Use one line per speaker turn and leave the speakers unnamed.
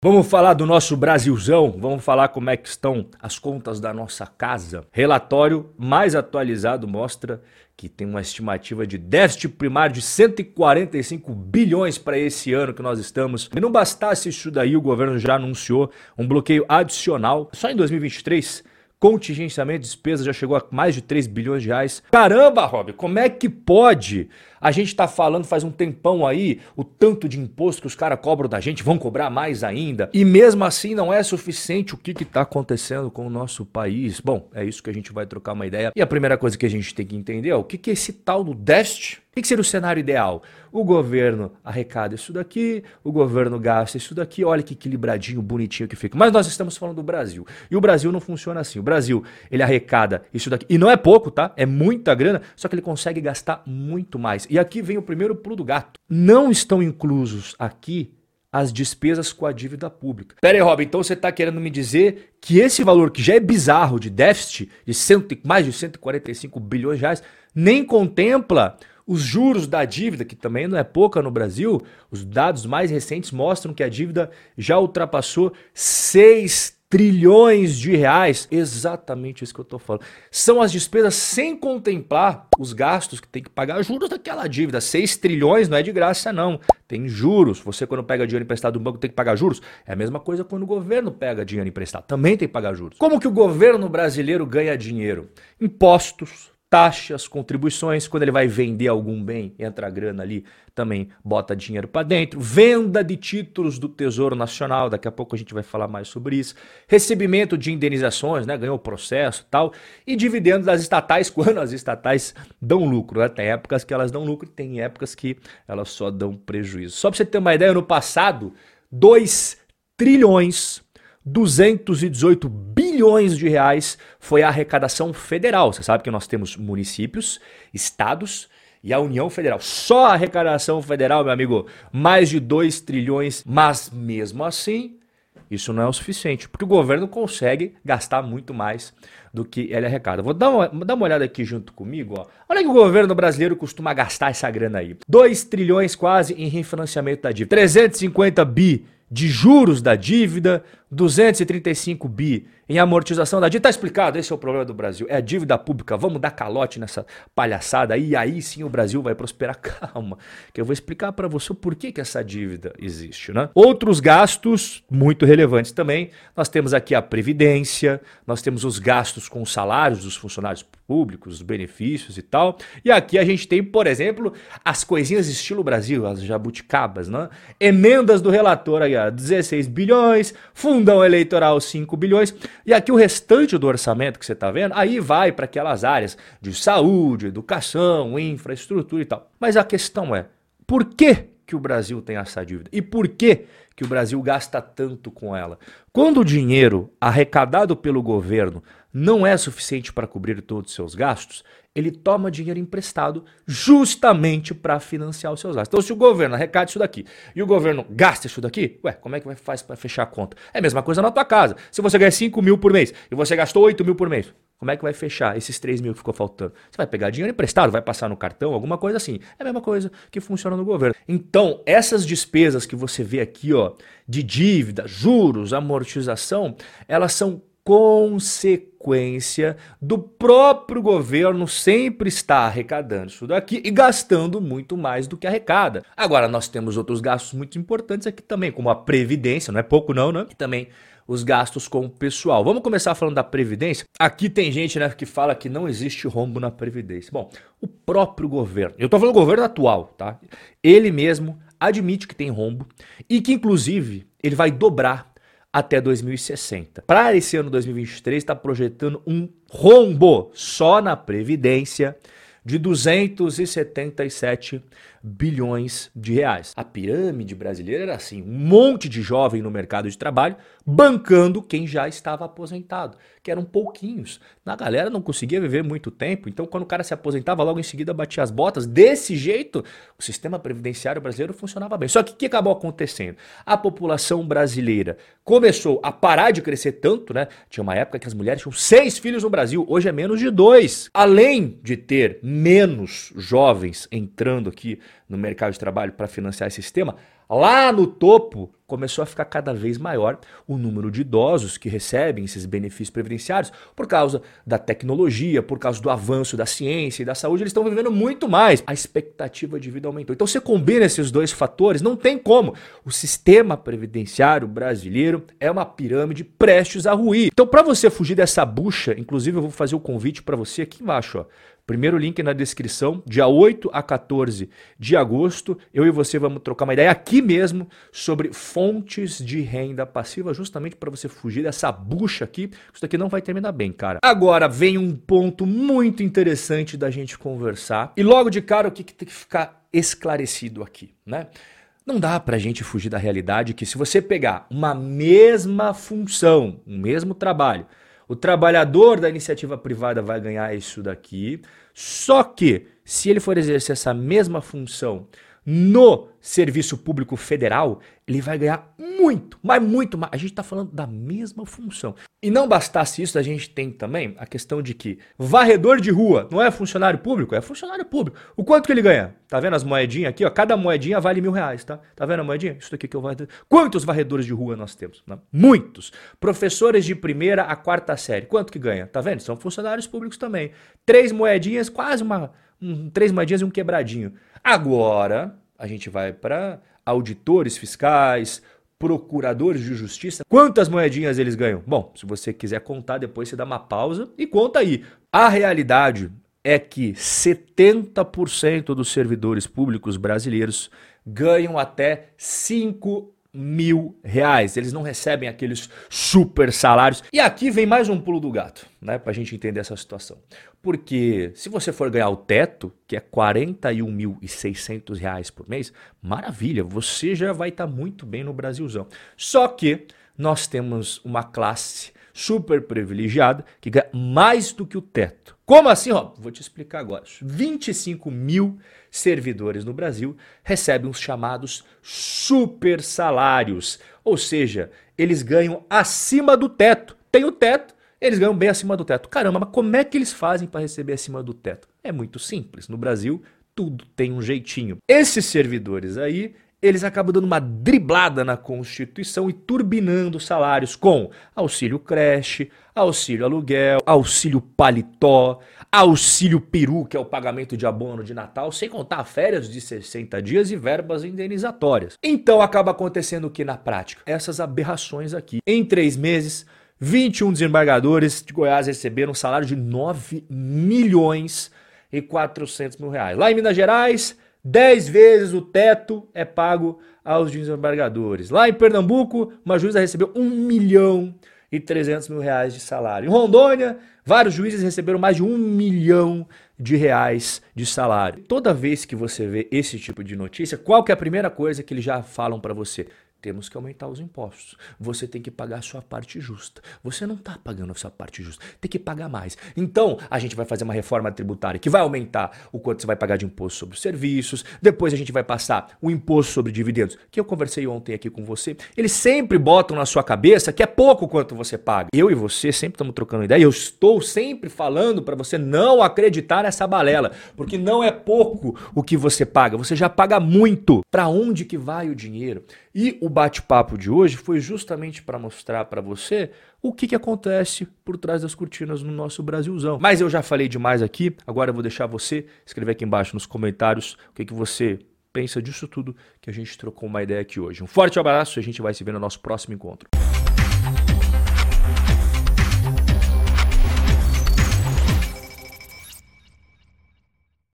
Vamos falar do nosso Brasilzão, vamos falar como é que estão as contas da nossa casa. Relatório mais atualizado mostra que tem uma estimativa de déficit primário de 145 bilhões para esse ano que nós estamos. E não bastasse isso daí, o governo já anunciou um bloqueio adicional só em 2023 contingenciamento de despesas já chegou a mais de 3 bilhões de reais. Caramba, Rob, como é que pode? A gente está falando faz um tempão aí o tanto de imposto que os caras cobram da gente, vão cobrar mais ainda. E mesmo assim não é suficiente o que está acontecendo com o nosso país. Bom, é isso que a gente vai trocar uma ideia. E a primeira coisa que a gente tem que entender é o que, que é esse tal do déficit que seria o cenário ideal? O governo arrecada isso daqui, o governo gasta isso daqui, olha que equilibradinho, bonitinho que fica. Mas nós estamos falando do Brasil. E o Brasil não funciona assim. O Brasil, ele arrecada isso daqui. E não é pouco, tá? É muita grana, só que ele consegue gastar muito mais. E aqui vem o primeiro pulo do gato. Não estão inclusos aqui as despesas com a dívida pública. Pera aí, Rob, então você está querendo me dizer que esse valor que já é bizarro de déficit, de cento, mais de 145 bilhões de reais, nem contempla os juros da dívida, que também não é pouca no Brasil, os dados mais recentes mostram que a dívida já ultrapassou 6 trilhões de reais. Exatamente isso que eu estou falando. São as despesas sem contemplar os gastos que tem que pagar juros daquela dívida. 6 trilhões não é de graça, não. Tem juros. Você, quando pega dinheiro emprestado do banco, tem que pagar juros. É a mesma coisa quando o governo pega dinheiro emprestado. Também tem que pagar juros. Como que o governo brasileiro ganha dinheiro? Impostos, taxas, contribuições, quando ele vai vender algum bem, entra a grana ali, também bota dinheiro para dentro, venda de títulos do Tesouro Nacional, daqui a pouco a gente vai falar mais sobre isso, recebimento de indenizações, né, ganhou processo, tal, e dividendos das estatais quando as estatais dão lucro, né? Tem épocas que elas dão lucro, tem épocas que elas só dão prejuízo. Só para você ter uma ideia, no passado, 2 trilhões 218 bilhões de reais foi a arrecadação federal. Você sabe que nós temos municípios, estados e a União Federal. Só a arrecadação federal, meu amigo, mais de 2 trilhões. Mas mesmo assim, isso não é o suficiente, porque o governo consegue gastar muito mais do que ele arrecada. Vou dar uma, dar uma olhada aqui junto comigo. Ó. Olha que o governo brasileiro costuma gastar essa grana aí. 2 trilhões quase em refinanciamento da dívida. 350 bi de juros da dívida, 235 bi em amortização da dívida. Tá explicado, esse é o problema do Brasil. É a dívida pública. Vamos dar calote nessa palhaçada aí, e aí sim o Brasil vai prosperar. Calma, que eu vou explicar para você o porquê que essa dívida existe, né? Outros gastos muito relevantes também. Nós temos aqui a previdência, nós temos os gastos com os salários dos funcionários públicos, os benefícios e tal. E aqui a gente tem, por exemplo, as coisinhas estilo Brasil, as jabuticabas, né? Emendas do relator aí, ó, 16 bilhões, fundão eleitoral 5 bilhões. E aqui o restante do orçamento que você está vendo, aí vai para aquelas áreas de saúde, educação, infraestrutura e tal. Mas a questão é, por que que o Brasil tem essa dívida? E por que que o Brasil gasta tanto com ela? Quando o dinheiro arrecadado pelo governo não é suficiente para cobrir todos os seus gastos, ele toma dinheiro emprestado justamente para financiar os seus gastos. Então, se o governo arrecada isso daqui e o governo gasta isso daqui, ué, como é que faz para fechar a conta? É a mesma coisa na tua casa. Se você ganha 5 mil por mês e você gastou 8 mil por mês, como é que vai fechar esses 3 mil que ficou faltando? Você vai pegar dinheiro emprestado, vai passar no cartão, alguma coisa assim. É a mesma coisa que funciona no governo. Então, essas despesas que você vê aqui, ó, de dívida, juros, amortização, elas são consequência do próprio governo sempre estar arrecadando isso daqui e gastando muito mais do que arrecada. Agora, nós temos outros gastos muito importantes aqui também, como a previdência, não é pouco não, né? E também os gastos com o pessoal. Vamos começar falando da previdência. Aqui tem gente né, que fala que não existe rombo na previdência. Bom, o próprio governo, eu estou falando do governo atual, tá? Ele mesmo admite que tem rombo e que inclusive ele vai dobrar até 2060. Para esse ano 2023, está projetando um rombo só na Previdência de 277 bilhões de reais. A pirâmide brasileira era assim: um monte de jovem no mercado de trabalho bancando quem já estava aposentado, que eram pouquinhos. A galera não conseguia viver muito tempo, então quando o cara se aposentava, logo em seguida batia as botas. Desse jeito, o sistema previdenciário brasileiro funcionava bem. Só que o que acabou acontecendo? A população brasileira começou a parar de crescer tanto, né? Tinha uma época que as mulheres tinham seis filhos no Brasil, hoje é menos de dois. Além de ter menos jovens entrando aqui no mercado de trabalho para financiar esse sistema, Lá no topo, começou a ficar cada vez maior o número de idosos que recebem esses benefícios previdenciários por causa da tecnologia, por causa do avanço da ciência e da saúde, eles estão vivendo muito mais. A expectativa de vida aumentou. Então você combina esses dois fatores, não tem como. O sistema previdenciário brasileiro é uma pirâmide prestes a ruir. Então para você fugir dessa bucha, inclusive eu vou fazer o um convite para você aqui embaixo, ó. Primeiro link na descrição, dia 8 a 14 de agosto, eu e você vamos trocar uma ideia aqui mesmo sobre fontes de renda passiva, justamente para você fugir dessa bucha aqui. Isso daqui não vai terminar bem, cara. Agora vem um ponto muito interessante da gente conversar. E logo de cara, o que, que tem que ficar esclarecido aqui, né? Não dá para a gente fugir da realidade que se você pegar uma mesma função, um mesmo trabalho, o trabalhador da iniciativa privada vai ganhar isso daqui. Só que, se ele for exercer essa mesma função no serviço público federal, ele vai ganhar muito, mas muito mais. A gente está falando da mesma função. E não bastasse isso, a gente tem também a questão de que varredor de rua não é funcionário público, é funcionário público. O quanto que ele ganha? Tá vendo as moedinhas aqui? Ó? Cada moedinha vale mil reais, tá? Tá vendo a moedinha? Isso daqui que eu vou. Quantos varredores de rua nós temos? Não? Muitos. Professores de primeira a quarta série, quanto que ganha? Tá vendo? São funcionários públicos também. Três moedinhas, quase uma. Um, três moedinhas e um quebradinho. Agora, a gente vai para auditores fiscais, procuradores de justiça. Quantas moedinhas eles ganham? Bom, se você quiser contar, depois você dá uma pausa e conta aí. A realidade é que 70% dos servidores públicos brasileiros ganham até 5 mil reais. Eles não recebem aqueles super salários. E aqui vem mais um pulo do gato, né? Pra gente entender essa situação. Porque se você for ganhar o teto, que é 41.600 reais por mês, maravilha, você já vai estar tá muito bem no Brasilzão. Só que nós temos uma classe super privilegiada que ganha mais do que o teto. Como assim? Ó, vou te explicar agora. 25 mil servidores no Brasil recebem os chamados super salários, ou seja, eles ganham acima do teto. Tem o teto, eles ganham bem acima do teto. Caramba, mas como é que eles fazem para receber acima do teto? É muito simples. No Brasil, tudo tem um jeitinho. Esses servidores aí, eles acabam dando uma driblada na Constituição e turbinando salários com auxílio creche, auxílio aluguel, auxílio paletó, auxílio peru, que é o pagamento de abono de Natal, sem contar férias de 60 dias e verbas indenizatórias. Então acaba acontecendo o que na prática? Essas aberrações aqui. Em três meses, 21 desembargadores de Goiás receberam um salário de 9 milhões e 400 mil reais. Lá em Minas Gerais, 10 vezes o teto é pago aos desembargadores. Lá em Pernambuco, uma juíza recebeu 1 milhão e 300 mil reais de salário. Em Rondônia, vários juízes receberam mais de 1 milhão de reais de salário. Toda vez que você vê esse tipo de notícia, qual que é a primeira coisa que eles já falam para você? Temos que aumentar os impostos. Você tem que pagar a sua parte justa. Você não está pagando a sua parte justa. Tem que pagar mais. Então, a gente vai fazer uma reforma tributária que vai aumentar o quanto você vai pagar de imposto sobre os serviços. Depois a gente vai passar o imposto sobre dividendos, que eu conversei ontem aqui com você. Eles sempre botam na sua cabeça que é pouco quanto você paga. Eu e você sempre estamos trocando ideia. Eu estou sempre falando para você não acreditar nessa balela, porque não é pouco o que você paga. Você já paga muito. Para onde que vai o dinheiro? E o bate-papo de hoje foi justamente para mostrar para você o que, que acontece por trás das cortinas no nosso Brasilzão. Mas eu já falei demais aqui, agora eu vou deixar você escrever aqui embaixo nos comentários o que, que você pensa disso tudo que a gente trocou uma ideia aqui hoje. Um forte abraço e a gente vai se ver no nosso próximo encontro.